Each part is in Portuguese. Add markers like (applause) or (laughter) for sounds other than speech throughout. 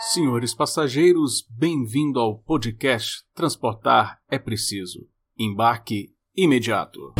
Senhores passageiros, bem-vindo ao podcast Transportar é Preciso. Embarque imediato.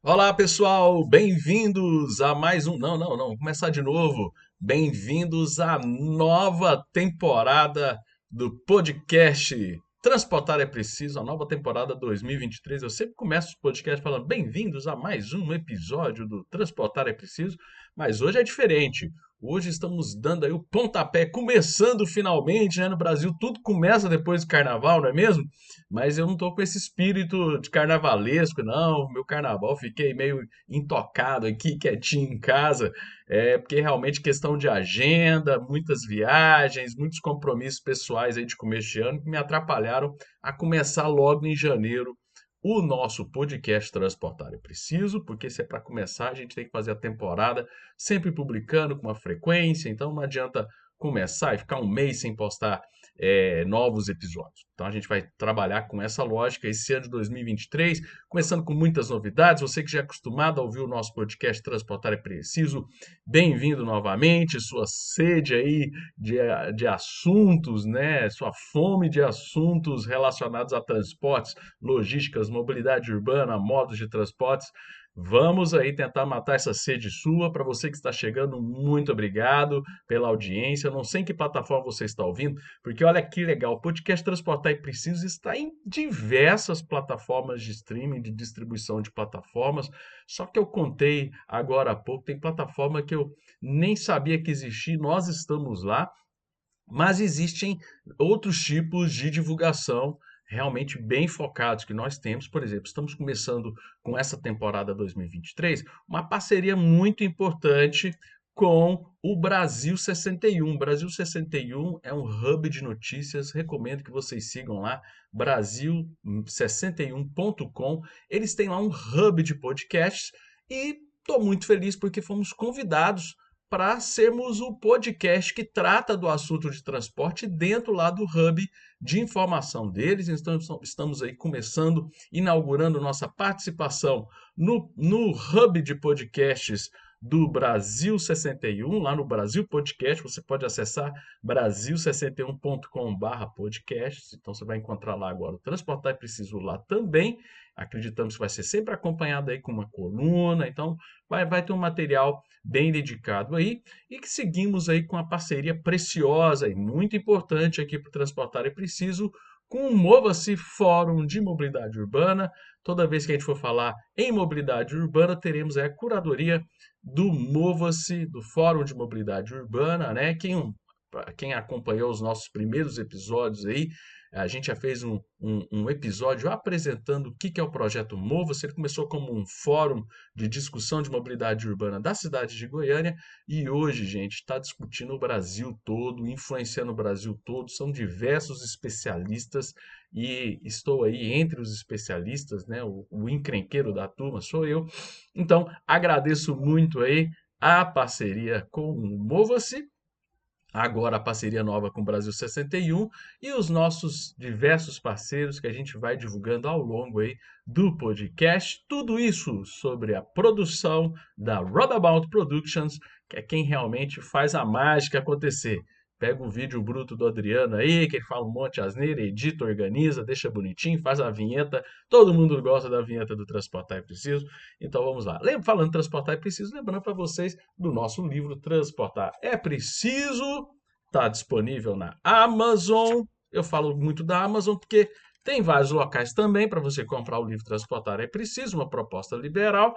Olá, pessoal, bem-vindos a mais um. Não, não, não, vamos começar de novo. Bem-vindos à nova temporada do podcast Transportar é Preciso, a nova temporada 2023. Eu sempre começo o podcast falando bem-vindos a mais um episódio do Transportar é Preciso, mas hoje é diferente. Hoje estamos dando aí o pontapé, começando finalmente, né? No Brasil tudo começa depois do carnaval, não é mesmo? Mas eu não tô com esse espírito de carnavalesco, não. Meu carnaval fiquei meio intocado aqui, quietinho em casa, é porque realmente questão de agenda, muitas viagens, muitos compromissos pessoais aí de começo de ano que me atrapalharam a começar logo em janeiro o nosso podcast Transportar é Preciso, porque se é para começar, a gente tem que fazer a temporada sempre publicando com uma frequência, então não adianta começar e ficar um mês sem postar é, novos episódios. Então a gente vai trabalhar com essa lógica esse ano de 2023, começando com muitas novidades. Você que já é acostumado a ouvir o nosso podcast Transportar é Preciso, bem-vindo novamente. Sua sede aí de, de assuntos, né? Sua fome de assuntos relacionados a transportes, logísticas, mobilidade urbana, modos de transportes Vamos aí tentar matar essa sede sua. Para você que está chegando, muito obrigado pela audiência. Não sei em que plataforma você está ouvindo, porque olha que legal, o podcast Transportar e Preciso está em diversas plataformas de streaming, de distribuição de plataformas. Só que eu contei agora há pouco, tem plataforma que eu nem sabia que existia, nós estamos lá, mas existem outros tipos de divulgação realmente bem focados que nós temos, por exemplo, estamos começando com essa temporada 2023, uma parceria muito importante com o Brasil 61. Brasil 61 é um hub de notícias, recomendo que vocês sigam lá, brasil61.com. Eles têm lá um hub de podcasts e estou muito feliz porque fomos convidados para sermos o podcast que trata do assunto de transporte dentro lá do hub de informação deles. Então, estamos aí começando, inaugurando nossa participação no, no hub de podcasts do Brasil 61, lá no Brasil Podcast, você pode acessar brasil61.com/podcast. Então você vai encontrar lá agora o Transportar e Preciso lá também. Acreditamos que vai ser sempre acompanhado aí com uma coluna, então vai, vai ter um material bem dedicado aí e que seguimos aí com a parceria preciosa e muito importante aqui para o Transportar é Preciso com o Mova-se Fórum de Mobilidade Urbana. Toda vez que a gente for falar em mobilidade urbana, teremos a curadoria do Mova-se, do Fórum de Mobilidade Urbana, né? Quem, quem acompanhou os nossos primeiros episódios aí a gente já fez um, um, um episódio apresentando o que, é o projeto Mova-se. Ele começou como um fórum de discussão de mobilidade urbana da cidade de Goiânia e hoje, gente, está discutindo o Brasil todo, influenciando o Brasil todo. São diversos especialistas e estou aí entre os especialistas, né? O, o encrenqueiro da turma sou eu. Então, agradeço muito aí a parceria com o Mova-se agora a parceria nova com o Brasil 61 e os nossos diversos parceiros que a gente vai divulgando ao longo aí do podcast. Tudo isso sobre a produção da Rodabout Productions, que é quem realmente faz a mágica acontecer. Pega o vídeo bruto do Adriano aí, que ele fala um monte de asneira, edita, organiza, deixa bonitinho, faz a vinheta. Todo mundo gosta da vinheta do Transportar é Preciso. Então vamos lá. Lembra, falando Transportar é Preciso, lembrando para vocês do nosso livro Transportar é Preciso. Está disponível na Amazon. Eu falo muito da Amazon porque tem vários locais também para você comprar o livro Transportar é preciso, uma proposta liberal.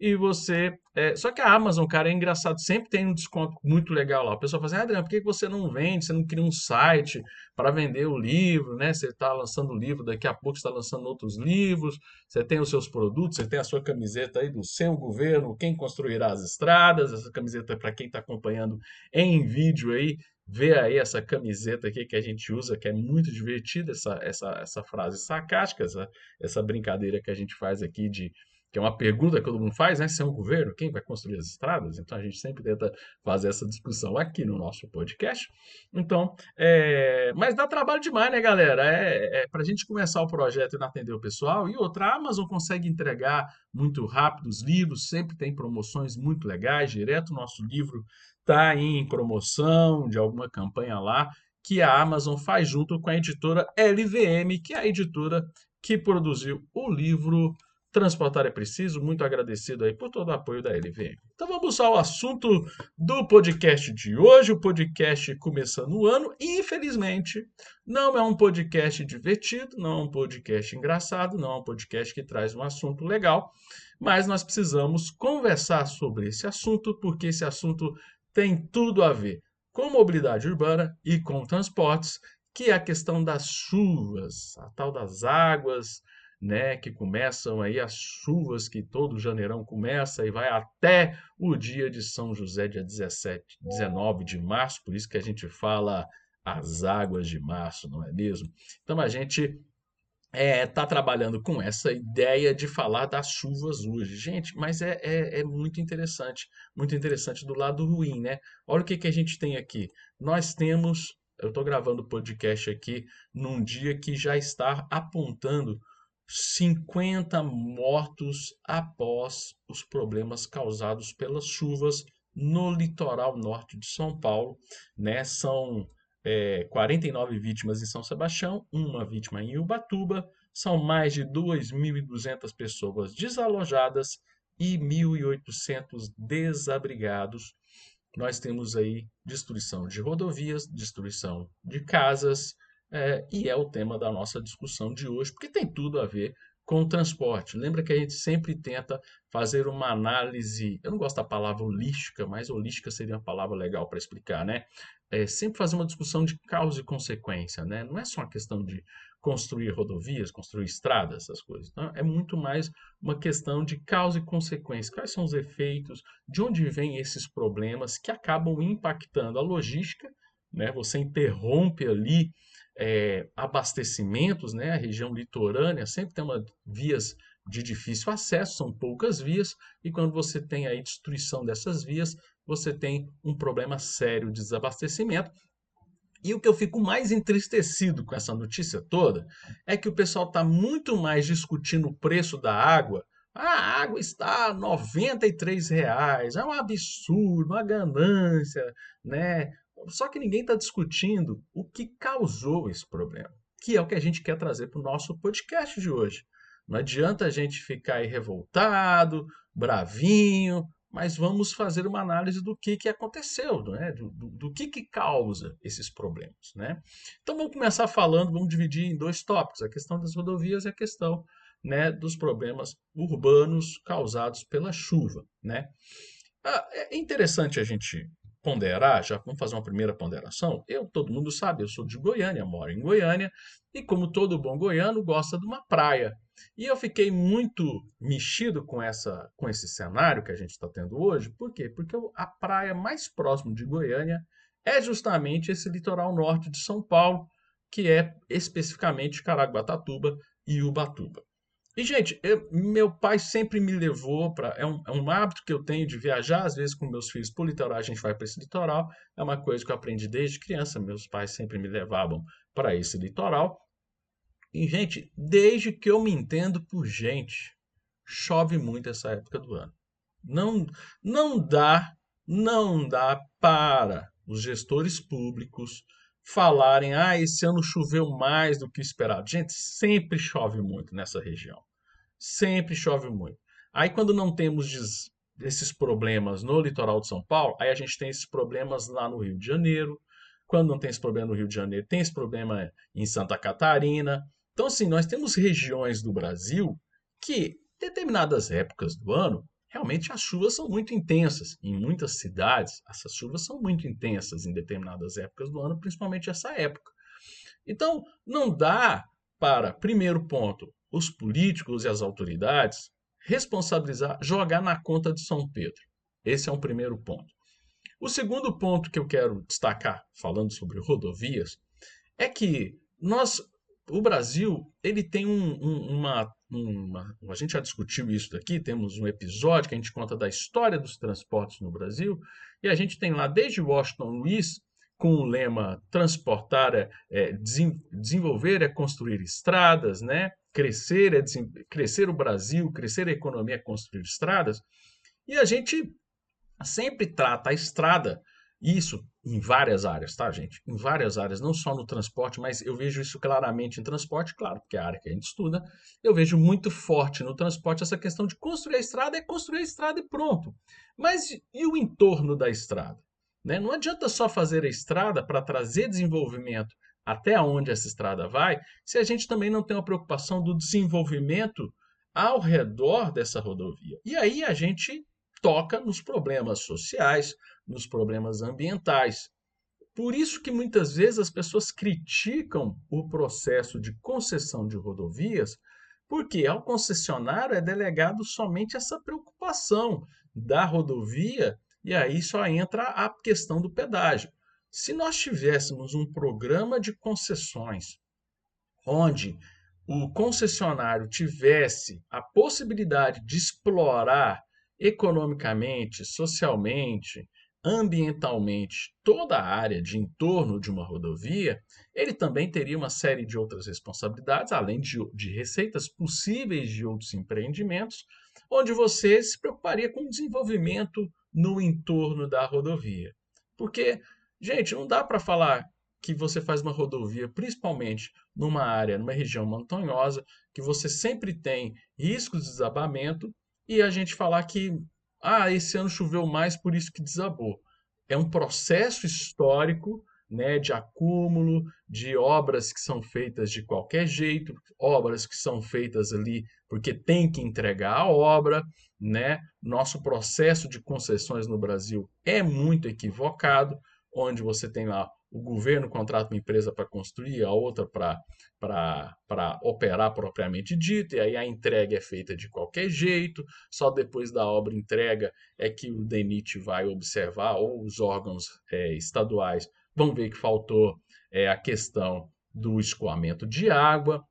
E você. É... Só que a Amazon, cara, é engraçado, sempre tem um desconto muito legal lá. O pessoal fala assim: Adriano, por que você não vende? Você não cria um site para vender o livro, né? Você está lançando o livro, daqui a pouco está lançando outros livros, você tem os seus produtos, você tem a sua camiseta aí do seu governo, quem construirá as estradas, essa camiseta é para quem está acompanhando em vídeo aí, vê aí essa camiseta aqui que a gente usa, que é muito divertida, essa, essa, essa frase sarcástica, essa, essa brincadeira que a gente faz aqui de, que é uma pergunta que todo mundo faz, né? Se é um governo, quem vai construir as estradas? Então a gente sempre tenta fazer essa discussão aqui no nosso podcast. Então, é... mas dá trabalho demais, né, galera? É, é para a gente começar o projeto e não atender o pessoal. E outra, a Amazon consegue entregar muito rápido os livros, sempre tem promoções muito legais. Direto o nosso livro está em promoção de alguma campanha lá que a Amazon faz junto com a editora LVM, que é a editora que produziu o livro Transportar é Preciso. Muito agradecido aí por todo o apoio da LVM. Então vamos ao assunto do podcast de hoje. O podcast começando o ano. Infelizmente, não é um podcast divertido, não é um podcast engraçado, não é um podcast que traz um assunto legal. Mas nós precisamos conversar sobre esse assunto, porque esse assunto tem tudo a ver com mobilidade urbana e com transportes, que é a questão das chuvas, a tal das águas né, que começam aí as chuvas que todo janeirão começa e vai até o dia de São José, dia 17, 19 de março, por isso que a gente fala as águas de março, não é mesmo? Então a gente está é, tá trabalhando com essa ideia de falar das chuvas hoje. Gente, mas é, é, é, muito interessante, muito interessante do lado ruim, né? Olha o que, que a gente tem aqui. Nós temos, eu estou gravando o podcast aqui num dia que já está apontando 50 mortos após os problemas causados pelas chuvas no litoral norte de São Paulo. Né? São é, 49 vítimas em São Sebastião, uma vítima em Ubatuba, são mais de 2.200 pessoas desalojadas e 1.800 desabrigados. Nós temos aí destruição de rodovias, destruição de casas, é, e é o tema da nossa discussão de hoje, porque tem tudo a ver com o transporte. Lembra que a gente sempre tenta fazer uma análise, eu não gosto da palavra holística, mas holística seria uma palavra legal para explicar, né? É sempre fazer uma discussão de causa e consequência, né? Não é só uma questão de construir rodovias, construir estradas, essas coisas. É muito mais uma questão de causa e consequência. Quais são os efeitos? De onde vêm esses problemas que acabam impactando a logística? Né? Você interrompe ali é, abastecimentos, né? A região litorânea sempre tem uma, vias de difícil acesso, são poucas vias, e quando você tem aí destruição dessas vias, você tem um problema sério de desabastecimento. E o que eu fico mais entristecido com essa notícia toda é que o pessoal está muito mais discutindo o preço da água. a água está 93 reais, é um absurdo, uma ganância, né? Só que ninguém está discutindo o que causou esse problema, que é o que a gente quer trazer para o nosso podcast de hoje. Não adianta a gente ficar aí revoltado, bravinho, mas vamos fazer uma análise do que, que aconteceu, né? do, do, do que, que causa esses problemas. Né? Então vamos começar falando, vamos dividir em dois tópicos, a questão das rodovias e a questão né, dos problemas urbanos causados pela chuva. Né? Ah, é interessante a gente ponderar, já vamos fazer uma primeira ponderação. Eu, todo mundo sabe, eu sou de Goiânia, moro em Goiânia, e como todo bom goiano, gosta de uma praia. E eu fiquei muito mexido com, essa, com esse cenário que a gente está tendo hoje. Por quê? Porque a praia mais próxima de Goiânia é justamente esse litoral norte de São Paulo, que é especificamente Caraguatatuba e Ubatuba. E, gente, eu, meu pai sempre me levou para. É um, é um hábito que eu tenho de viajar, às vezes com meus filhos para o litoral, a gente vai para esse litoral. É uma coisa que eu aprendi desde criança. Meus pais sempre me levavam para esse litoral. E, gente, desde que eu me entendo por gente, chove muito essa época do ano. Não, não dá, não dá para os gestores públicos falarem, ah, esse ano choveu mais do que esperado. Gente, sempre chove muito nessa região. Sempre chove muito. Aí quando não temos esses problemas no litoral de São Paulo, aí a gente tem esses problemas lá no Rio de Janeiro. Quando não tem esse problema no Rio de Janeiro, tem esse problema em Santa Catarina. Então, assim, nós temos regiões do Brasil que, determinadas épocas do ano, realmente as chuvas são muito intensas. Em muitas cidades, essas chuvas são muito intensas em determinadas épocas do ano, principalmente essa época. Então, não dá para, primeiro ponto, os políticos e as autoridades responsabilizar, jogar na conta de São Pedro. Esse é um primeiro ponto. O segundo ponto que eu quero destacar, falando sobre rodovias, é que nós o Brasil ele tem um, um, uma, uma, A gente já discutiu isso daqui, temos um episódio que a gente conta da história dos transportes no Brasil, e a gente tem lá desde Washington Luiz, com o lema transportar é, é desenvolver é construir estradas, né? crescer é crescer o Brasil, crescer a economia é construir estradas, e a gente sempre trata a estrada isso em várias áreas, tá, gente? Em várias áreas, não só no transporte, mas eu vejo isso claramente em transporte, claro, porque é a área que a gente estuda. Eu vejo muito forte no transporte essa questão de construir a estrada, é construir a estrada e pronto. Mas e o entorno da estrada? Né? Não adianta só fazer a estrada para trazer desenvolvimento até onde essa estrada vai, se a gente também não tem uma preocupação do desenvolvimento ao redor dessa rodovia. E aí a gente toca nos problemas sociais, nos problemas ambientais. Por isso que muitas vezes as pessoas criticam o processo de concessão de rodovias, porque ao concessionário é delegado somente essa preocupação da rodovia e aí só entra a questão do pedágio. Se nós tivéssemos um programa de concessões onde o concessionário tivesse a possibilidade de explorar economicamente, socialmente, ambientalmente toda a área de entorno de uma rodovia, ele também teria uma série de outras responsabilidades, além de, de receitas possíveis de outros empreendimentos, onde você se preocuparia com o desenvolvimento no entorno da rodovia. Porque, gente, não dá para falar que você faz uma rodovia, principalmente numa área, numa região montanhosa, que você sempre tem riscos de desabamento, e a gente falar que ah, esse ano choveu mais, por isso que desabou. É um processo histórico né, de acúmulo de obras que são feitas de qualquer jeito, obras que são feitas ali porque tem que entregar a obra, né? Nosso processo de concessões no Brasil é muito equivocado, onde você tem lá o governo contrata uma empresa para construir, a outra para operar propriamente dito, e aí a entrega é feita de qualquer jeito, só depois da obra entrega é que o DENIT vai observar, ou os órgãos é, estaduais vão ver que faltou é, a questão do escoamento de água,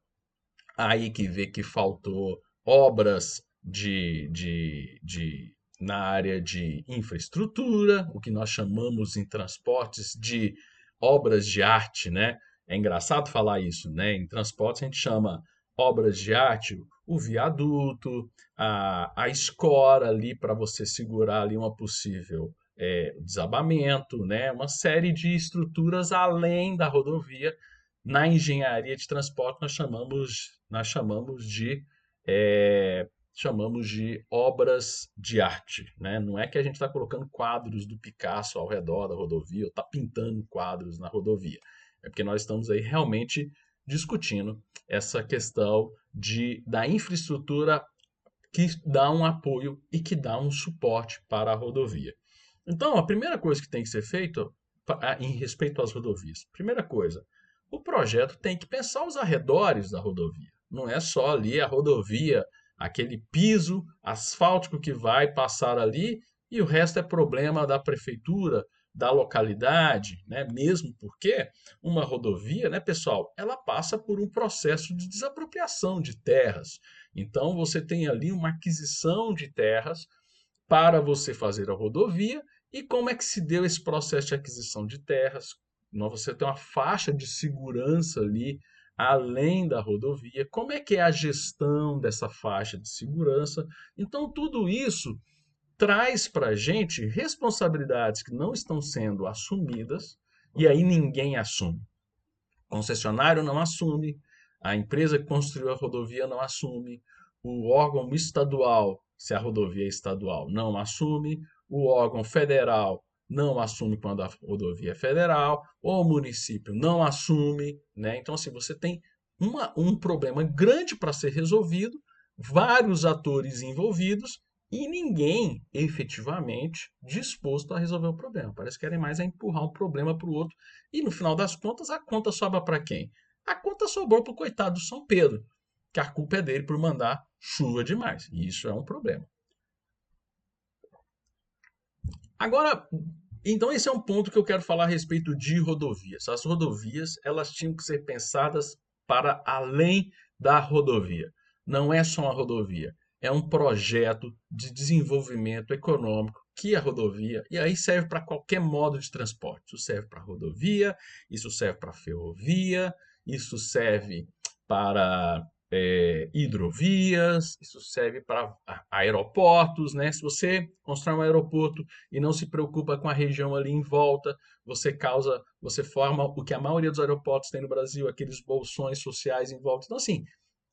aí que vê que faltou obras de, de, de na área de infraestrutura, o que nós chamamos em transportes de obras de arte, né? É engraçado falar isso, né? Em transportes a gente chama obras de arte o viaduto, a, a escora ali para você segurar ali uma possível é, desabamento, né? Uma série de estruturas além da rodovia. Na engenharia de transporte nós chamamos, nós chamamos de é, chamamos de obras de arte. Né? Não é que a gente está colocando quadros do Picasso ao redor da rodovia, ou está pintando quadros na rodovia. É porque nós estamos aí realmente discutindo essa questão de, da infraestrutura que dá um apoio e que dá um suporte para a rodovia. Então, a primeira coisa que tem que ser feita em respeito às rodovias, primeira coisa, o projeto tem que pensar os arredores da rodovia. Não é só ali a rodovia aquele piso asfáltico que vai passar ali e o resto é problema da prefeitura, da localidade, né? Mesmo porque uma rodovia, né, pessoal, ela passa por um processo de desapropriação de terras. Então você tem ali uma aquisição de terras para você fazer a rodovia. E como é que se deu esse processo de aquisição de terras? Você tem uma faixa de segurança ali além da rodovia, como é que é a gestão dessa faixa de segurança. Então, tudo isso traz para a gente responsabilidades que não estão sendo assumidas e aí ninguém assume. O concessionário não assume, a empresa que construiu a rodovia não assume, o órgão estadual, se a rodovia é estadual, não assume, o órgão federal não assume quando a rodovia é federal, ou o município não assume, né? Então, assim, você tem uma, um problema grande para ser resolvido, vários atores envolvidos e ninguém efetivamente disposto a resolver o problema. Parece que querem mais é empurrar um problema para o outro e no final das contas a conta sobra para quem? A conta sobrou para o coitado do São Pedro, que a culpa é dele por mandar chuva demais. E isso é um problema. Agora, então esse é um ponto que eu quero falar a respeito de rodovias. As rodovias, elas tinham que ser pensadas para além da rodovia. Não é só uma rodovia, é um projeto de desenvolvimento econômico que a rodovia, e aí serve para qualquer modo de transporte. Isso serve para rodovia, isso serve para ferrovia, isso serve para é, hidrovias, isso serve para aeroportos, né? Se você constrói um aeroporto e não se preocupa com a região ali em volta, você causa, você forma o que a maioria dos aeroportos tem no Brasil, aqueles bolsões sociais em volta. Então, assim,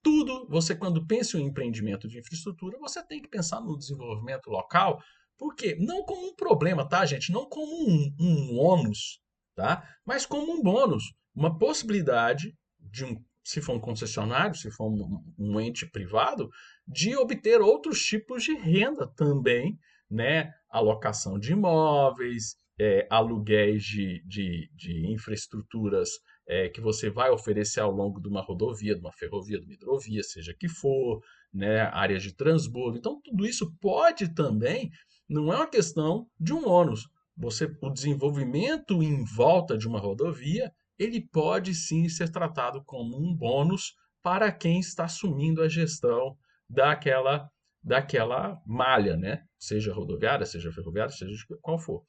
tudo, você quando pensa em empreendimento de infraestrutura, você tem que pensar no desenvolvimento local, porque não como um problema, tá, gente? Não como um, um ônus, tá? Mas como um bônus, uma possibilidade de um se for um concessionário, se for um, um ente privado, de obter outros tipos de renda também, né? Alocação de imóveis, é, aluguéis de, de, de infraestruturas é, que você vai oferecer ao longo de uma rodovia, de uma ferrovia, de uma hidrovia, seja que for, né, áreas de transbordo. Então, tudo isso pode também, não é uma questão de um ônus. Você, o desenvolvimento em volta de uma rodovia ele pode sim ser tratado como um bônus para quem está assumindo a gestão daquela, daquela malha, né? seja rodoviária, seja ferroviária, seja qual for.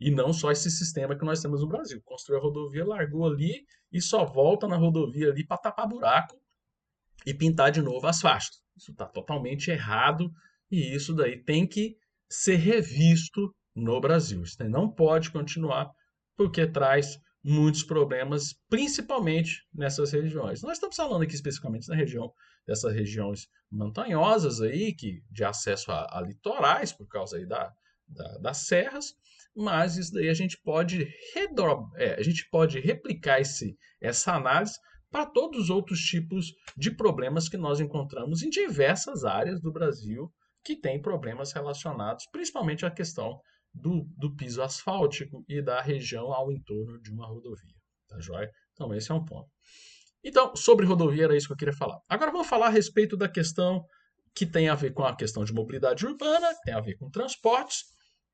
E não só esse sistema que nós temos no Brasil. Construiu a rodovia, largou ali e só volta na rodovia ali para tapar buraco e pintar de novo as faixas. Isso está totalmente errado e isso daí tem que ser revisto no Brasil. Isso não pode continuar porque traz muitos problemas, principalmente nessas regiões. Nós estamos falando aqui especificamente na região dessas regiões montanhosas aí, que de acesso a, a litorais por causa aí da, da, das serras, mas isso daí a gente pode é, a gente pode replicar esse, essa análise para todos os outros tipos de problemas que nós encontramos em diversas áreas do Brasil que têm problemas relacionados, principalmente à questão do, do piso asfáltico e da região ao entorno de uma rodovia. Tá joia? Então, esse é um ponto. Então, sobre rodovia era isso que eu queria falar. Agora vamos falar a respeito da questão que tem a ver com a questão de mobilidade urbana, tem a ver com transportes,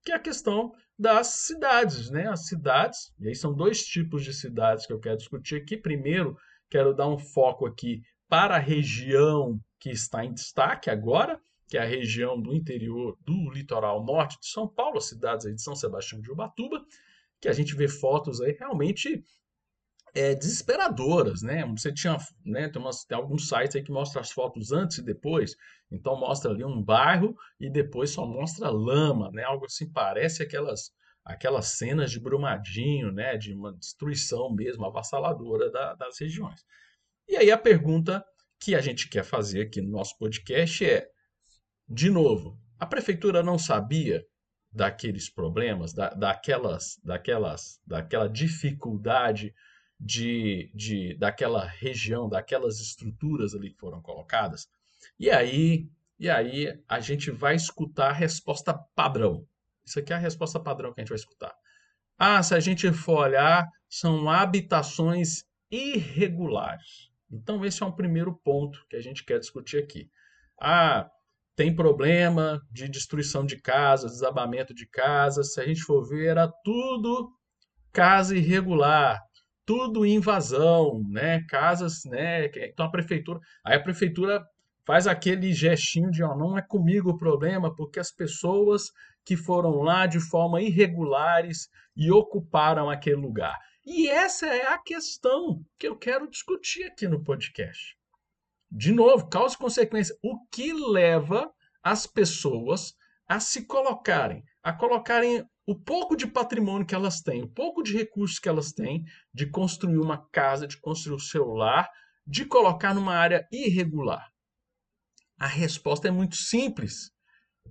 que é a questão das cidades, né? As cidades, e aí são dois tipos de cidades que eu quero discutir aqui. Primeiro, quero dar um foco aqui para a região que está em destaque agora, que é a região do interior do litoral norte de São Paulo, cidades aí de São Sebastião de Ubatuba, que a gente vê fotos aí realmente é, desesperadoras, né? Você tinha, né, tem, umas, tem alguns sites aí que mostram as fotos antes e depois, então mostra ali um bairro e depois só mostra lama, né? Algo assim, parece aquelas aquelas cenas de Brumadinho, né? De uma destruição mesmo avassaladora da, das regiões. E aí a pergunta que a gente quer fazer aqui no nosso podcast é de novo, a prefeitura não sabia daqueles problemas, da, daquelas, daquelas, daquela dificuldade de, de, daquela região, daquelas estruturas ali que foram colocadas. E aí, e aí a gente vai escutar a resposta padrão. Isso aqui é a resposta padrão que a gente vai escutar. Ah, se a gente for olhar, são habitações irregulares. Então, esse é um primeiro ponto que a gente quer discutir aqui. Ah, tem problema de destruição de casas, desabamento de casas. Se a gente for ver, era tudo casa irregular, tudo invasão, né? Casas, né? Então a prefeitura, aí a prefeitura faz aquele gestinho de, ó, não é comigo o problema, porque as pessoas que foram lá de forma irregulares e ocuparam aquele lugar. E essa é a questão que eu quero discutir aqui no podcast. De novo, causa e consequência. O que leva as pessoas a se colocarem, a colocarem o pouco de patrimônio que elas têm, o pouco de recursos que elas têm, de construir uma casa, de construir o seu lar, de colocar numa área irregular? A resposta é muito simples.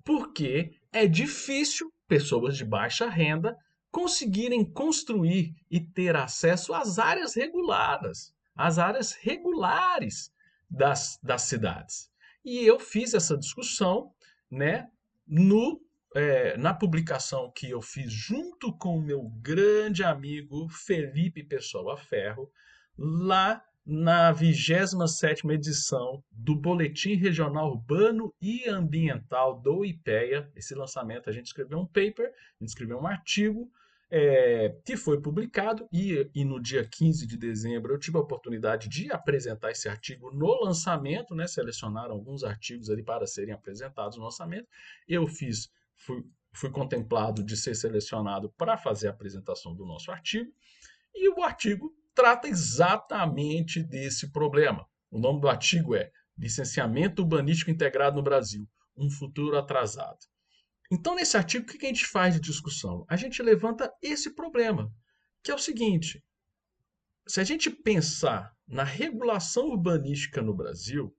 Porque é difícil pessoas de baixa renda conseguirem construir e ter acesso às áreas reguladas, às áreas regulares das, das cidades. E eu fiz essa discussão né, no, é, na publicação que eu fiz junto com o meu grande amigo Felipe Pessoa Ferro, lá na 27 edição do Boletim Regional Urbano e Ambiental do IPEA. Esse lançamento a gente escreveu um paper, a gente escreveu um artigo é, que foi publicado e, e, no dia 15 de dezembro eu tive a oportunidade de apresentar esse artigo no lançamento, né? Selecionaram alguns artigos ali para serem apresentados no lançamento. Eu fiz, fui, fui contemplado de ser selecionado para fazer a apresentação do nosso artigo e o artigo trata exatamente desse problema. O nome do artigo é Licenciamento Urbanístico Integrado no Brasil, um futuro atrasado. Então, nesse artigo, o que a gente faz de discussão? A gente levanta esse problema, que é o seguinte: se a gente pensar na regulação urbanística no Brasil,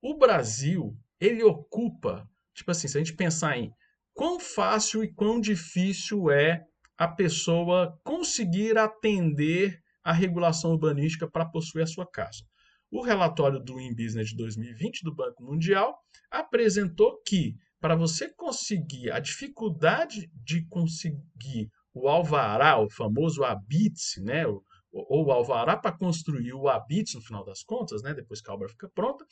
o Brasil ele ocupa, tipo assim, se a gente pensar em quão fácil e quão difícil é a pessoa conseguir atender a regulação urbanística para possuir a sua casa. O relatório do InBusiness de 2020 do Banco Mundial apresentou que para você conseguir a dificuldade de conseguir o alvará, o famoso habite, né, ou, o alvará para construir o habite no final das contas, né, depois que a obra fica pronta,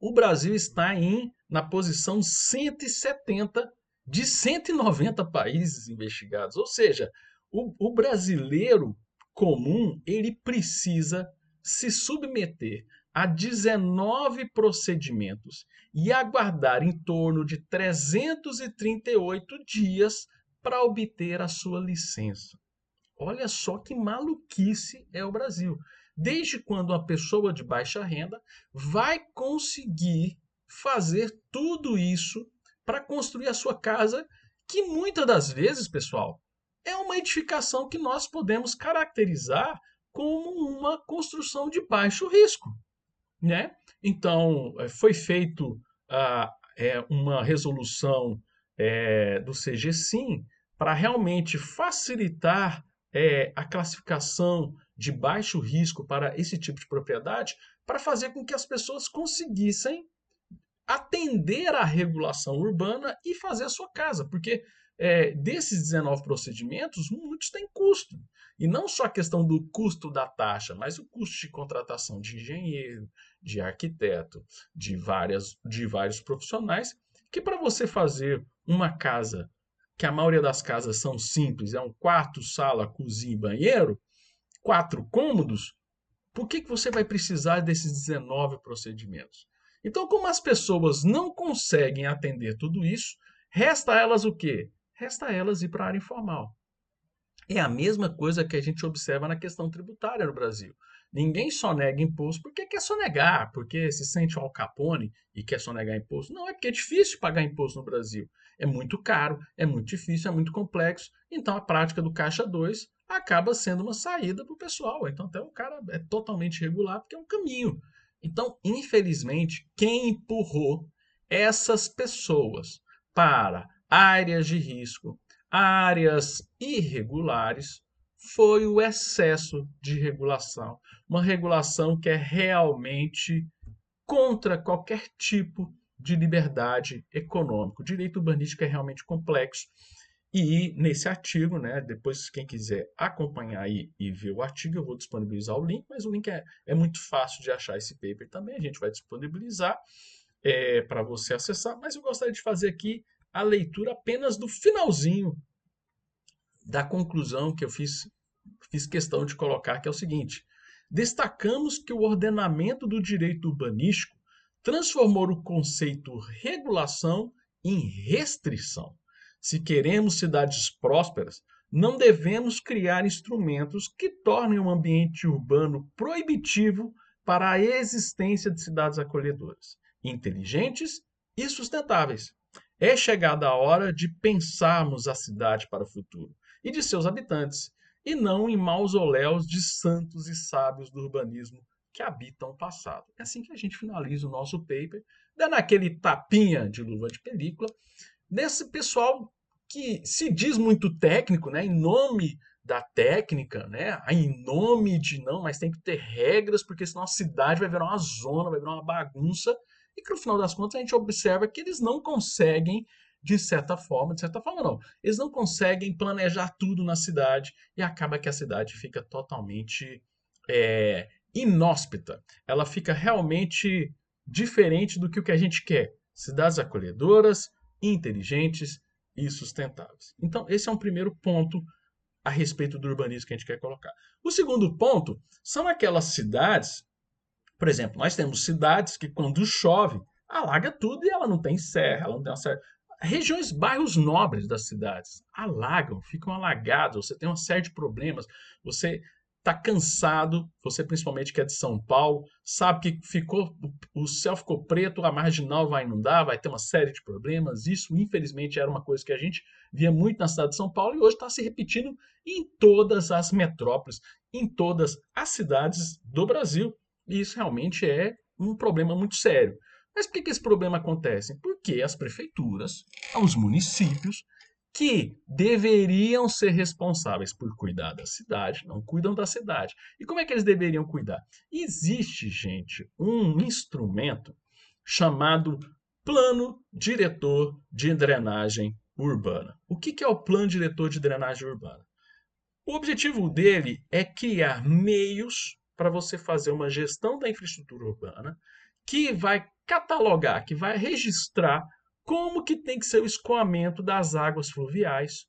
o Brasil está em na posição 170 de 190 países investigados. Ou seja, o, o brasileiro comum ele precisa se submeter a 19 procedimentos e aguardar em torno de 338 dias para obter a sua licença. Olha só que maluquice é o Brasil. Desde quando uma pessoa de baixa renda vai conseguir fazer tudo isso para construir a sua casa, que muitas das vezes, pessoal, é uma edificação que nós podemos caracterizar como uma construção de baixo risco. Né? Então, eh, foi feito ah, é, uma resolução é, do CGSIM para realmente facilitar é, a classificação de baixo risco para esse tipo de propriedade, para fazer com que as pessoas conseguissem atender à regulação urbana e fazer a sua casa, porque é, desses 19 procedimentos, muitos têm custo. E não só a questão do custo da taxa, mas o custo de contratação de engenheiro, de arquiteto, de, várias, de vários profissionais, que para você fazer uma casa, que a maioria das casas são simples, é um quarto, sala, cozinha e banheiro, quatro cômodos, por que, que você vai precisar desses 19 procedimentos? Então, como as pessoas não conseguem atender tudo isso, resta a elas o quê? Resta elas ir para a área informal. É a mesma coisa que a gente observa na questão tributária no Brasil. Ninguém só nega imposto porque quer sonegar, porque se sente Al Capone e quer sonegar imposto. Não, é porque é difícil pagar imposto no Brasil. É muito caro, é muito difícil, é muito complexo. Então a prática do Caixa 2 acaba sendo uma saída para o pessoal. Então até o cara é totalmente regular porque é um caminho. Então, infelizmente, quem empurrou essas pessoas para áreas de risco, áreas irregulares, foi o excesso de regulação. Uma regulação que é realmente contra qualquer tipo de liberdade econômica. O direito urbanístico é realmente complexo. E nesse artigo, né, depois quem quiser acompanhar aí e ver o artigo, eu vou disponibilizar o link, mas o link é, é muito fácil de achar esse paper também, a gente vai disponibilizar é, para você acessar, mas eu gostaria de fazer aqui a leitura apenas do finalzinho da conclusão que eu fiz, fiz questão de colocar, que é o seguinte: destacamos que o ordenamento do direito urbanístico transformou o conceito regulação em restrição. Se queremos cidades prósperas, não devemos criar instrumentos que tornem o ambiente urbano proibitivo para a existência de cidades acolhedoras, inteligentes e sustentáveis. É chegada a hora de pensarmos a cidade para o futuro e de seus habitantes, e não em mausoléus de santos e sábios do urbanismo que habitam o passado. É assim que a gente finaliza o nosso paper, dando aquele tapinha de luva de película nesse pessoal que se diz muito técnico, né, em nome da técnica, né, em nome de não, mas tem que ter regras, porque senão a cidade vai virar uma zona, vai virar uma bagunça, e que no final das contas a gente observa que eles não conseguem de certa forma, de certa forma não. Eles não conseguem planejar tudo na cidade e acaba que a cidade fica totalmente é, inóspita. Ela fica realmente diferente do que o que a gente quer. Cidades acolhedoras, inteligentes e sustentáveis. Então, esse é um primeiro ponto a respeito do urbanismo que a gente quer colocar. O segundo ponto são aquelas cidades, por exemplo, nós temos cidades que quando chove, alaga tudo e ela não tem serra, ela não tem uma serra. Regiões, bairros nobres das cidades alagam, ficam alagados, você tem uma série de problemas, você está cansado, você principalmente que é de São Paulo, sabe que ficou o céu ficou preto, a marginal vai inundar, vai ter uma série de problemas. Isso, infelizmente, era uma coisa que a gente via muito na cidade de São Paulo e hoje está se repetindo em todas as metrópoles, em todas as cidades do Brasil. E isso realmente é um problema muito sério. Mas por que, esse problema acontece? Porque as prefeituras, os municípios, que deveriam ser responsáveis por cuidar da cidade, não cuidam da cidade. E como é que eles deveriam cuidar? Existe, gente, um instrumento chamado Plano Diretor de Drenagem Urbana. O que é o Plano Diretor de Drenagem Urbana? O objetivo dele é criar meios para você fazer uma gestão da infraestrutura urbana que vai catalogar, que vai registrar como que tem que ser o escoamento das águas fluviais,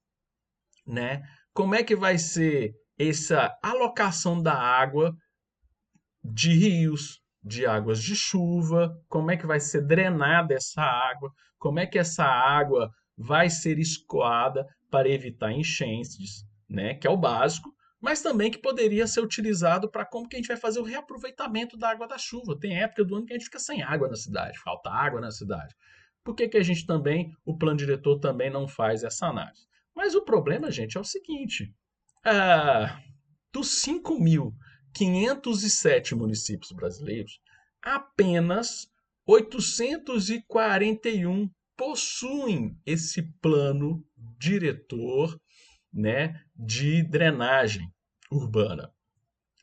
né? Como é que vai ser essa alocação da água de rios, de águas de chuva, como é que vai ser drenada essa água, como é que essa água vai ser escoada para evitar enchentes, né? Que é o básico, mas também que poderia ser utilizado para como que a gente vai fazer o reaproveitamento da água da chuva. Tem época do ano que a gente fica sem água na cidade, falta água na cidade. Por que, que a gente também, o plano diretor também não faz essa análise? Mas o problema, gente, é o seguinte: ah, dos 5.507 municípios brasileiros, apenas 841 possuem esse plano diretor né, de drenagem urbana.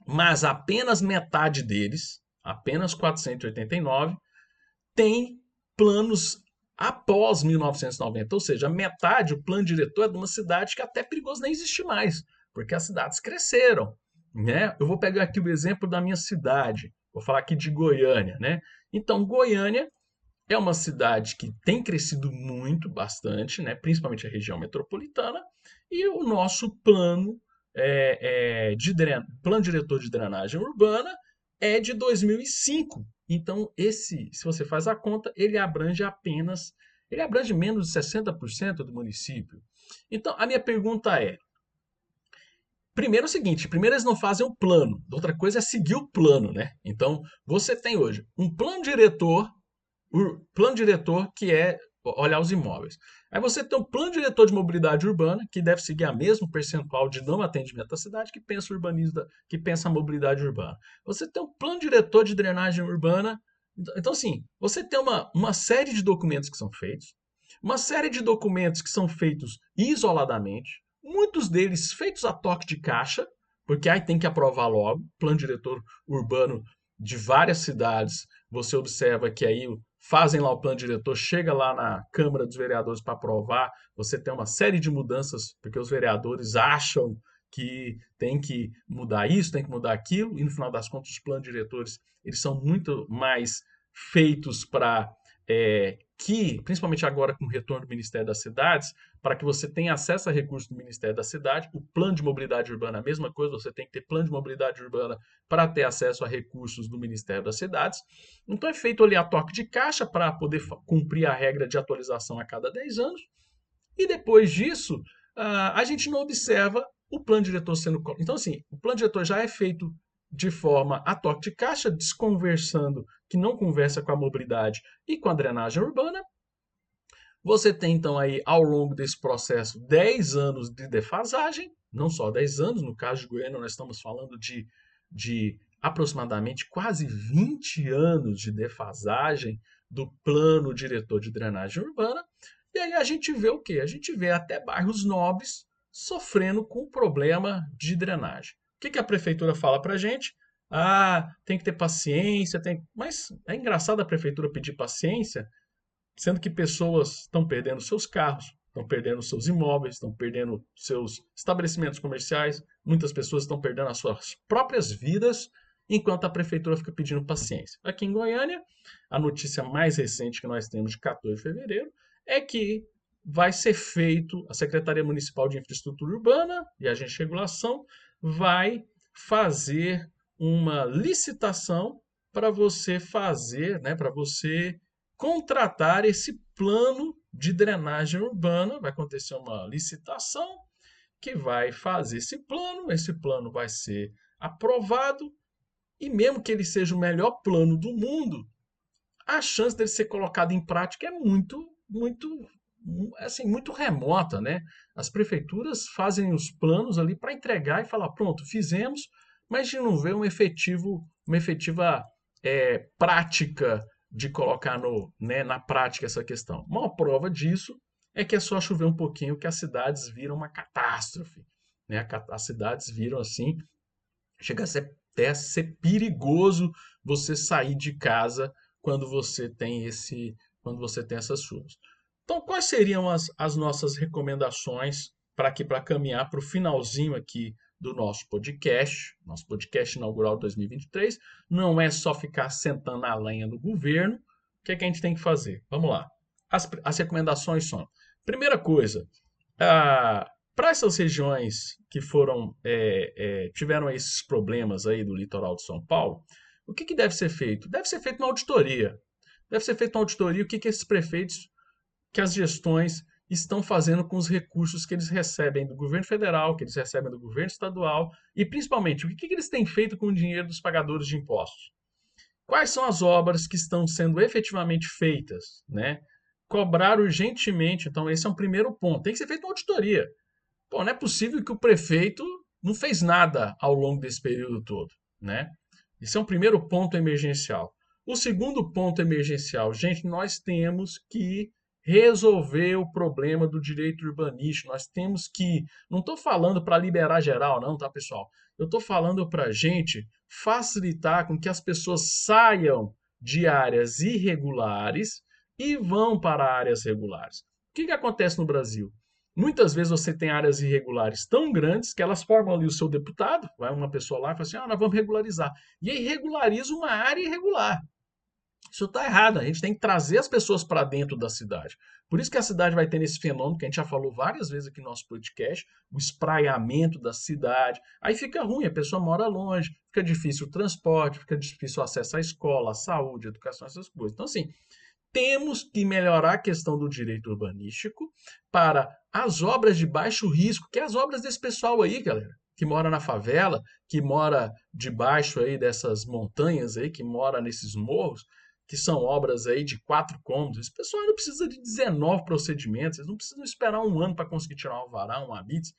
Mas apenas metade deles, apenas 489, tem planos após 1990, ou seja, metade, o plano diretor é de uma cidade que até é perigoso nem existe mais, porque as cidades cresceram. Né? Eu vou pegar aqui o exemplo da minha cidade, vou falar aqui de Goiânia. Né? Então, Goiânia é uma cidade que tem crescido muito, bastante, né? principalmente a região metropolitana, e o nosso plano, é, é, de plano diretor de drenagem urbana é de 2005. Então, esse, se você faz a conta, ele abrange apenas, ele abrange menos de 60% do município. Então, a minha pergunta é: primeiro é o seguinte, primeiro eles não fazem o plano, outra coisa é seguir o plano, né? Então, você tem hoje um plano diretor, o plano diretor que é olhar os imóveis. Aí você tem um plano diretor de mobilidade urbana, que deve seguir a mesmo percentual de não atendimento à cidade que pensa urbanista, que pensa a mobilidade urbana. Você tem um plano diretor de drenagem urbana. Então, então, assim, você tem uma, uma série de documentos que são feitos, uma série de documentos que são feitos isoladamente, muitos deles feitos a toque de caixa, porque aí tem que aprovar logo, plano diretor urbano de várias cidades, você observa que aí fazem lá o plano diretor, chega lá na Câmara dos Vereadores para aprovar, você tem uma série de mudanças, porque os vereadores acham que tem que mudar isso, tem que mudar aquilo, e no final das contas os planos diretores eles são muito mais feitos para é, que, principalmente agora com o retorno do Ministério das Cidades, para que você tenha acesso a recursos do Ministério da Cidade, o plano de mobilidade urbana é a mesma coisa, você tem que ter plano de mobilidade urbana para ter acesso a recursos do Ministério das Cidades. Então é feito ali a toque de caixa para poder cumprir a regra de atualização a cada 10 anos. E depois disso, a gente não observa o plano diretor sendo. Então, assim, o plano diretor já é feito de forma a toque de caixa, desconversando, que não conversa com a mobilidade e com a drenagem urbana. Você tem então aí ao longo desse processo 10 anos de defasagem, não só 10 anos, no caso de Goiânia nós estamos falando de, de aproximadamente quase 20 anos de defasagem do plano diretor de drenagem urbana. E aí a gente vê o quê? A gente vê até bairros nobres sofrendo com problema de drenagem que, que a prefeitura fala para a gente? Ah, tem que ter paciência, tem. Mas é engraçado a prefeitura pedir paciência, sendo que pessoas estão perdendo seus carros, estão perdendo seus imóveis, estão perdendo seus estabelecimentos comerciais, muitas pessoas estão perdendo as suas próprias vidas, enquanto a prefeitura fica pedindo paciência. Aqui em Goiânia, a notícia mais recente que nós temos de 14 de fevereiro é que vai ser feito, a Secretaria Municipal de Infraestrutura Urbana e a de Regulação vai fazer uma licitação para você fazer, né, para você contratar esse plano de drenagem urbana. Vai acontecer uma licitação que vai fazer esse plano, esse plano vai ser aprovado e mesmo que ele seja o melhor plano do mundo, a chance dele ser colocado em prática é muito, muito, assim, muito remota, né? As prefeituras fazem os planos ali para entregar e falar, pronto, fizemos, mas de não ver um efetivo, uma efetiva é, prática de colocar no, né, na prática essa questão. Uma prova disso é que é só chover um pouquinho que as cidades viram uma catástrofe. Né? As cidades viram assim, chega a ser, até a ser perigoso você sair de casa quando você tem esse, quando você tem essas chuvas. Então, quais seriam as, as nossas recomendações para aqui para caminhar para o finalzinho aqui do nosso podcast, nosso podcast inaugural 2023. Não é só ficar sentando na lenha do governo. O que, é que a gente tem que fazer? Vamos lá. As, as recomendações são: primeira coisa, ah, para essas regiões que foram é, é, tiveram esses problemas aí do litoral de São Paulo, o que, que deve ser feito? Deve ser feita uma auditoria. Deve ser feita uma auditoria o que, que esses prefeitos, que as gestões estão fazendo com os recursos que eles recebem do governo federal, que eles recebem do governo estadual e, principalmente, o que, que eles têm feito com o dinheiro dos pagadores de impostos. Quais são as obras que estão sendo efetivamente feitas? Né? Cobrar urgentemente. Então, esse é um primeiro ponto. Tem que ser feita uma auditoria. Pô, não é possível que o prefeito não fez nada ao longo desse período todo. Né? Esse é um primeiro ponto emergencial. O segundo ponto emergencial, gente, nós temos que resolver o problema do direito urbanístico. Nós temos que. Não estou falando para liberar geral, não, tá, pessoal? Eu estou falando para a gente facilitar com que as pessoas saiam de áreas irregulares e vão para áreas regulares. O que, que acontece no Brasil? Muitas vezes você tem áreas irregulares tão grandes que elas formam ali o seu deputado, vai uma pessoa lá e fala assim: ah, nós vamos regularizar. E aí regulariza uma área irregular. Isso está errado. A gente tem que trazer as pessoas para dentro da cidade. Por isso que a cidade vai ter esse fenômeno que a gente já falou várias vezes aqui no nosso podcast, o espraiamento da cidade. Aí fica ruim, a pessoa mora longe, fica difícil o transporte, fica difícil o acesso à escola, à saúde, à educação, essas coisas. Então, assim, temos que melhorar a questão do direito urbanístico para as obras de baixo risco, que é as obras desse pessoal aí, galera, que mora na favela, que mora debaixo aí dessas montanhas aí, que mora nesses morros, que são obras aí de quatro cômodos, esse pessoal não precisa de 19 procedimentos, eles não precisam esperar um ano para conseguir tirar um alvará, um habite.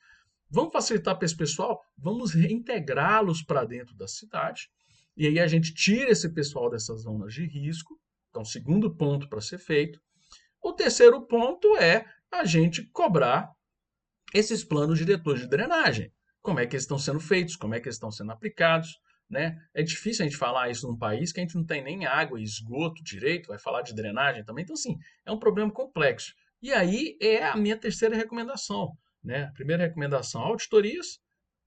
Vamos facilitar para esse pessoal, vamos reintegrá-los para dentro da cidade, e aí a gente tira esse pessoal dessas zonas de risco. Então, segundo ponto para ser feito. O terceiro ponto é a gente cobrar esses planos diretores de drenagem. Como é que eles estão sendo feitos, como é que eles estão sendo aplicados, né? É difícil a gente falar isso num país que a gente não tem nem água e esgoto direito, vai falar de drenagem também. Então, assim, é um problema complexo. E aí é a minha terceira recomendação. Né? Primeira recomendação, auditorias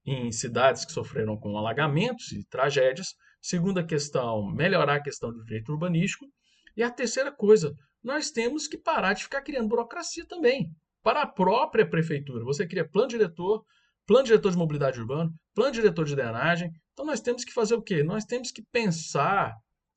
em cidades que sofreram com alagamentos e tragédias. Segunda questão, melhorar a questão do direito urbanístico. E a terceira coisa, nós temos que parar de ficar criando burocracia também. Para a própria prefeitura. Você cria plano diretor, plano diretor de mobilidade urbana, plano diretor de drenagem. Então nós temos que fazer o quê? Nós temos que pensar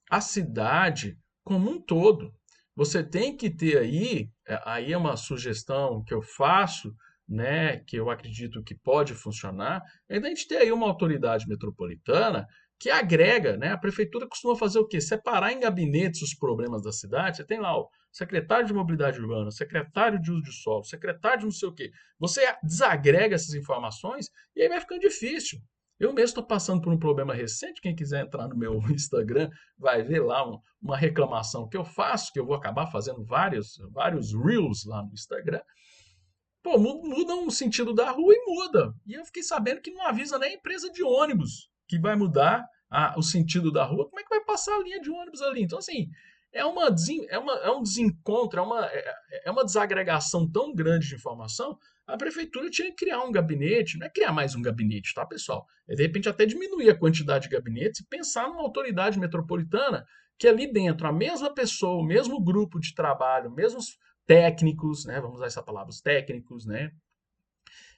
a cidade como um todo. Você tem que ter aí, é, aí é uma sugestão que eu faço, né, que eu acredito que pode funcionar, é a gente ter aí uma autoridade metropolitana que agrega, né? A prefeitura costuma fazer o quê? Separar em gabinetes os problemas da cidade. Você tem lá o secretário de mobilidade urbana, secretário de uso de solo, secretário de não sei o quê. Você desagrega essas informações e aí vai ficando difícil. Eu mesmo estou passando por um problema recente. Quem quiser entrar no meu (laughs) Instagram vai ver lá um, uma reclamação que eu faço, que eu vou acabar fazendo vários, vários reels lá no Instagram. Pô, muda um sentido da rua e muda. E eu fiquei sabendo que não avisa nem a empresa de ônibus que vai mudar a, o sentido da rua, como é que vai passar a linha de ônibus ali? Então, assim, é, uma, é, uma, é um desencontro, é uma, é, é uma desagregação tão grande de informação. A prefeitura tinha que criar um gabinete, não é criar mais um gabinete, tá, pessoal? É, de repente, até diminuir a quantidade de gabinetes e pensar numa autoridade metropolitana que ali dentro, a mesma pessoa, o mesmo grupo de trabalho, mesmos técnicos, né? Vamos usar essa palavra, os técnicos, né?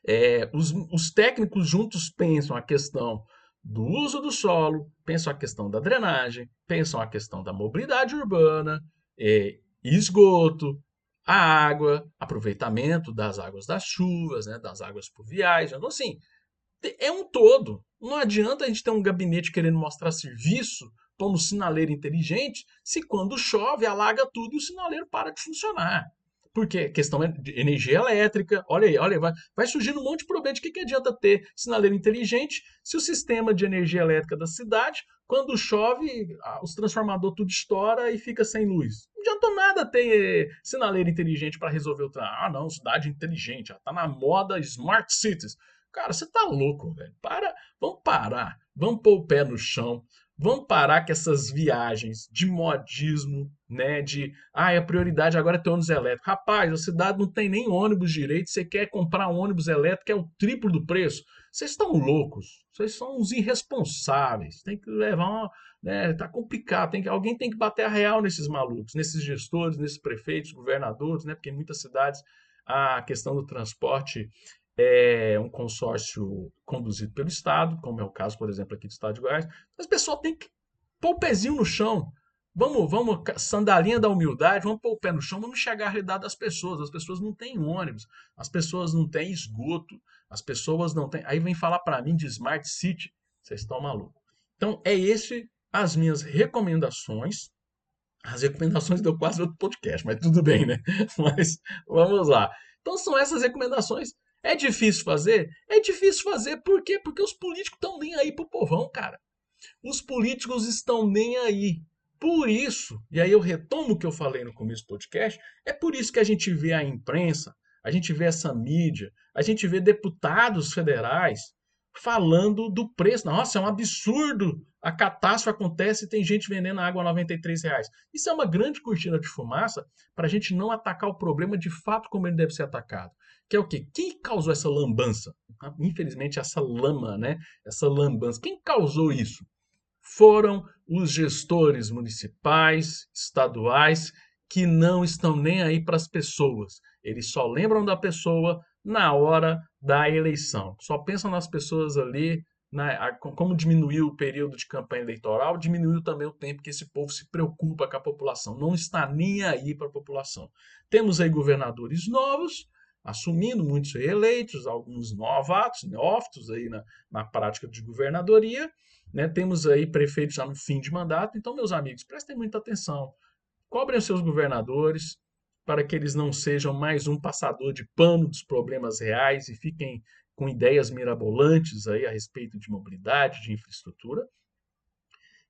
É, os, os técnicos juntos pensam a questão do uso do solo, pensam a questão da drenagem, pensam a questão da mobilidade urbana, é, esgoto, a água, aproveitamento das águas das chuvas, né, das águas pluviais. Então, assim, é um todo. Não adianta a gente ter um gabinete querendo mostrar serviço um sinaleiro inteligente se quando chove alaga tudo e o sinaleiro para de funcionar. Porque questão é de energia elétrica, olha aí, olha aí, vai, vai surgindo um monte de problema. De que, que adianta ter sinaleiro inteligente se o sistema de energia elétrica da cidade, quando chove, os transformadores tudo estoura e fica sem luz? Não adianta nada ter sinaleiro inteligente para resolver o trânsito. Ah, não, cidade inteligente, está na moda Smart Cities. Cara, você tá louco, velho. Para, vamos parar, vamos pôr o pé no chão, Vamos parar com essas viagens de modismo, né? De ah, a prioridade agora é ter ônibus elétrico. Rapaz, a cidade não tem nem ônibus direito. Você quer comprar um ônibus elétrico, é o triplo do preço. Vocês estão loucos. Vocês são uns irresponsáveis. Tem que levar uma. Né, tá complicado. Tem que, alguém tem que bater a real nesses malucos, nesses gestores, nesses prefeitos, governadores, né? Porque em muitas cidades a questão do transporte é um consórcio conduzido pelo Estado, como é o caso, por exemplo, aqui do Estado de Goiás, mas o pessoal tem que pôr o pezinho no chão. Vamos, vamos, sandalinha da humildade, vamos pôr o pé no chão, vamos enxergar a realidade das pessoas. As pessoas não têm ônibus, as pessoas não têm esgoto, as pessoas não têm. Aí vem falar para mim de Smart City, vocês estão malucos. Então, é esse as minhas recomendações. As recomendações deu quase outro podcast, mas tudo bem, né? (laughs) Mas vamos lá. Então, são essas recomendações é difícil fazer? É difícil fazer, por quê? Porque os políticos estão nem aí pro povão, cara. Os políticos estão nem aí. Por isso, e aí eu retomo o que eu falei no começo do podcast, é por isso que a gente vê a imprensa, a gente vê essa mídia, a gente vê deputados federais falando do preço. Nossa, é um absurdo. A catástrofe acontece e tem gente vendendo água a 93 reais. Isso é uma grande cortina de fumaça para a gente não atacar o problema de fato como ele deve ser atacado que é o quê? Quem causou essa lambança? Ah, infelizmente, essa lama, né? Essa lambança. Quem causou isso? Foram os gestores municipais, estaduais, que não estão nem aí para as pessoas. Eles só lembram da pessoa na hora da eleição. Só pensam nas pessoas ali, na, como diminuiu o período de campanha eleitoral, diminuiu também o tempo que esse povo se preocupa com a população. Não está nem aí para a população. Temos aí governadores novos, assumindo muitos reeleitos, alguns novatos, neófitos aí na, na prática de governadoria. Né? Temos aí prefeitos já no fim de mandato. Então, meus amigos, prestem muita atenção. Cobrem os seus governadores para que eles não sejam mais um passador de pano dos problemas reais e fiquem com ideias mirabolantes aí a respeito de mobilidade, de infraestrutura.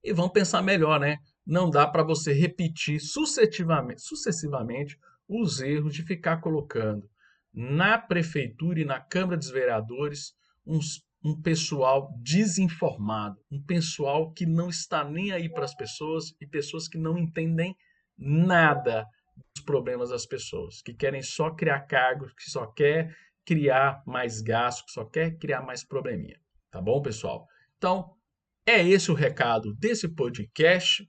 E vão pensar melhor, né? Não dá para você repetir sucessivamente, sucessivamente os erros de ficar colocando na prefeitura e na Câmara dos Vereadores uns, um pessoal desinformado, um pessoal que não está nem aí para as pessoas e pessoas que não entendem nada dos problemas das pessoas, que querem só criar cargos, que só quer criar mais gasto, que só quer criar mais probleminha. Tá bom, pessoal? Então, é esse o recado desse podcast,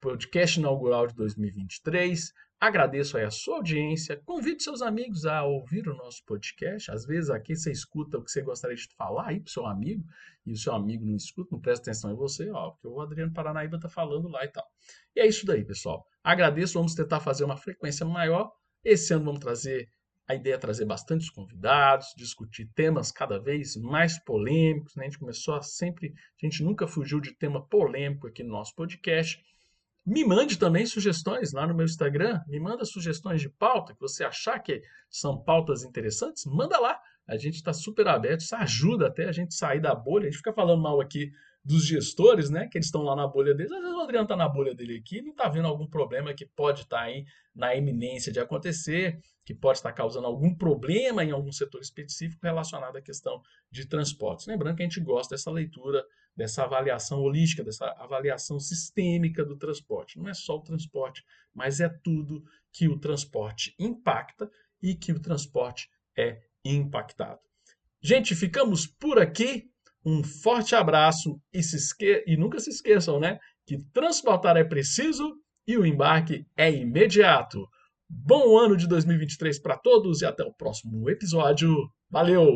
podcast inaugural de 2023. Agradeço aí a sua audiência. Convide seus amigos a ouvir o nosso podcast. Às vezes aqui você escuta o que você gostaria de falar aí para seu amigo, e o seu amigo não escuta, não presta atenção em você, ó, porque o Adriano Paranaíba está falando lá e tal. E é isso daí, pessoal. Agradeço, vamos tentar fazer uma frequência maior. Esse ano vamos trazer, a ideia é trazer bastantes convidados, discutir temas cada vez mais polêmicos. Né? A gente começou a sempre, a gente nunca fugiu de tema polêmico aqui no nosso podcast. Me mande também sugestões lá no meu Instagram. Me manda sugestões de pauta que você achar que são pautas interessantes. Manda lá. A gente está super aberto. Isso ajuda até a gente sair da bolha. A gente fica falando mal aqui dos gestores, né? Que eles estão lá na bolha deles. Às vezes o Adriano está na bolha dele aqui não está vendo algum problema que pode estar tá aí na eminência de acontecer, que pode estar causando algum problema em algum setor específico relacionado à questão de transportes. Lembrando que a gente gosta dessa leitura dessa avaliação holística, dessa avaliação sistêmica do transporte. Não é só o transporte, mas é tudo que o transporte impacta e que o transporte é impactado. Gente, ficamos por aqui. Um forte abraço e, se esque... e nunca se esqueçam, né? Que transportar é preciso e o embarque é imediato. Bom ano de 2023 para todos e até o próximo episódio. Valeu!